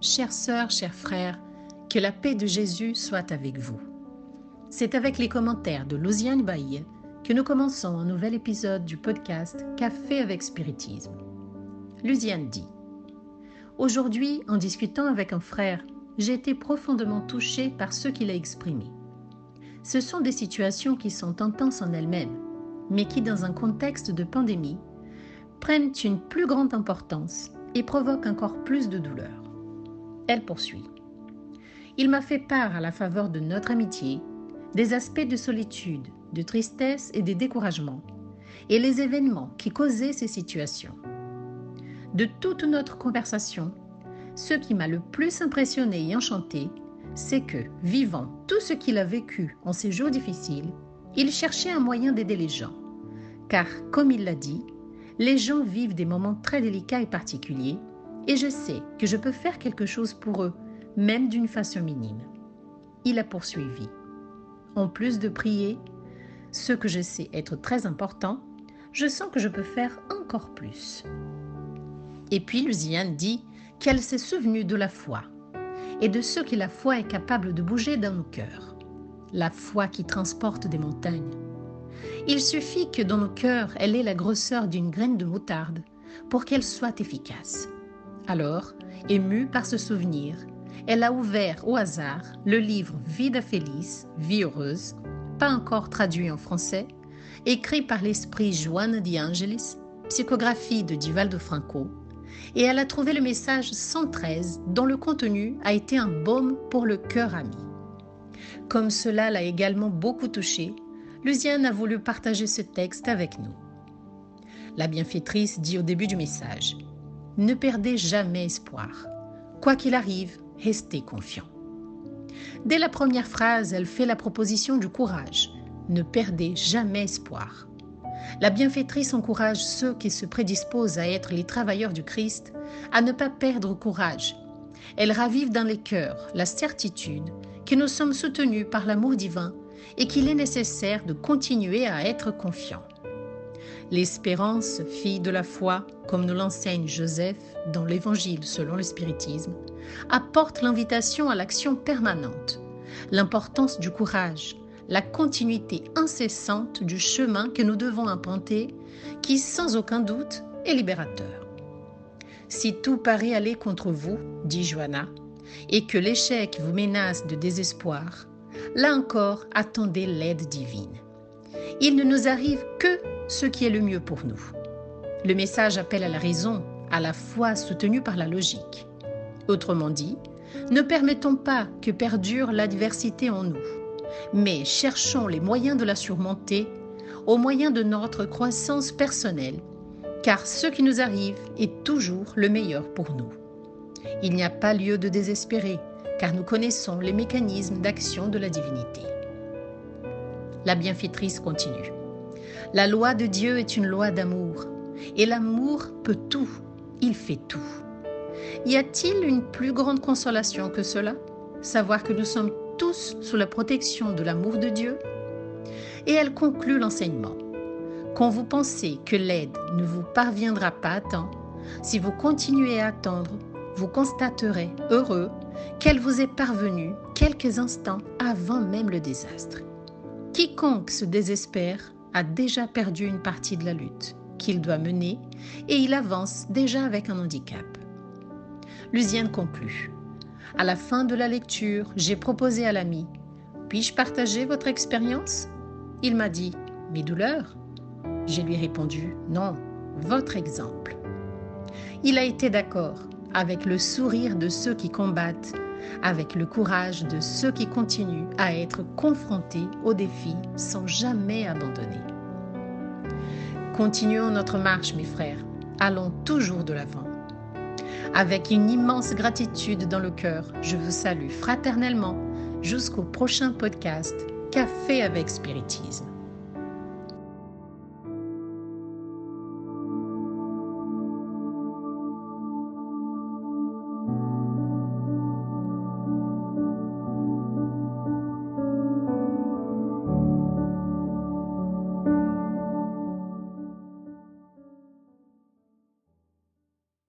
chères sœurs, chers frères, que la paix de Jésus soit avec vous. C'est avec les commentaires de Lousiane Bailly que nous commençons un nouvel épisode du podcast Café avec Spiritisme. Lusiane dit Aujourd'hui, en discutant avec un frère, j'ai été profondément touchée par ce qu'il a exprimé. Ce sont des situations qui sont intenses en elles-mêmes, mais qui, dans un contexte de pandémie, prennent une plus grande importance et provoquent encore plus de douleur. Elle poursuit. Il m'a fait part à la faveur de notre amitié des aspects de solitude, de tristesse et de découragement, et les événements qui causaient ces situations. De toute notre conversation, ce qui m'a le plus impressionné et enchanté, c'est que, vivant tout ce qu'il a vécu en ces jours difficiles, il cherchait un moyen d'aider les gens. Car, comme il l'a dit, les gens vivent des moments très délicats et particuliers, et je sais que je peux faire quelque chose pour eux, même d'une façon minime. Il a poursuivi. En plus de prier, ce que je sais être très important, je sens que je peux faire encore plus. Et puis Luciane dit qu'elle s'est souvenue de la foi et de ce que la foi est capable de bouger dans nos cœurs. La foi qui transporte des montagnes. Il suffit que dans nos cœurs, elle ait la grosseur d'une graine de moutarde pour qu'elle soit efficace. Alors, émue par ce souvenir, elle a ouvert au hasard le livre Vida Feliz, Vie heureuse, pas encore traduit en français, écrit par l'esprit Joanne Di Angelis, psychographie de Divaldo Franco, et elle a trouvé le message 113 dont le contenu a été un baume pour le cœur ami. Comme cela l'a également beaucoup touché, Lucienne a voulu partager ce texte avec nous. La bienfaitrice dit au début du message Ne perdez jamais espoir. Quoi qu'il arrive, restez confiant. Dès la première phrase, elle fait la proposition du courage. Ne perdez jamais espoir. La bienfaitrice encourage ceux qui se prédisposent à être les travailleurs du Christ à ne pas perdre courage. Elle ravive dans les cœurs la certitude que nous sommes soutenus par l'amour divin et qu'il est nécessaire de continuer à être confiants. L'espérance, fille de la foi, comme nous l'enseigne Joseph dans l'Évangile selon le spiritisme, apporte l'invitation à l'action permanente, l'importance du courage, la continuité incessante du chemin que nous devons emprunter, qui sans aucun doute est libérateur. Si tout paraît aller contre vous, dit Johanna, et que l'échec vous menace de désespoir, là encore attendez l'aide divine. Il ne nous arrive que ce qui est le mieux pour nous. Le message appelle à la raison, à la foi soutenue par la logique. Autrement dit, ne permettons pas que perdure l'adversité en nous mais cherchons les moyens de la surmonter au moyen de notre croissance personnelle, car ce qui nous arrive est toujours le meilleur pour nous. Il n'y a pas lieu de désespérer, car nous connaissons les mécanismes d'action de la divinité. La bienfaitrice continue. La loi de Dieu est une loi d'amour, et l'amour peut tout, il fait tout. Y a-t-il une plus grande consolation que cela? Savoir que nous sommes tous sous la protection de l'amour de Dieu? Et elle conclut l'enseignement. Quand vous pensez que l'aide ne vous parviendra pas à temps, si vous continuez à attendre, vous constaterez, heureux, qu'elle vous est parvenue quelques instants avant même le désastre. Quiconque se désespère a déjà perdu une partie de la lutte qu'il doit mener et il avance déjà avec un handicap. Lusienne conclut. À la fin de la lecture, j'ai proposé à l'ami Puis-je partager votre expérience? Il m'a dit Mes douleurs? J'ai lui répondu Non, votre exemple. Il a été d'accord avec le sourire de ceux qui combattent, avec le courage de ceux qui continuent à être confrontés aux défis sans jamais abandonner. Continuons notre marche, mes frères. Allons toujours de l'avant. Avec une immense gratitude dans le cœur, je vous salue fraternellement jusqu'au prochain podcast Café avec Spiritisme.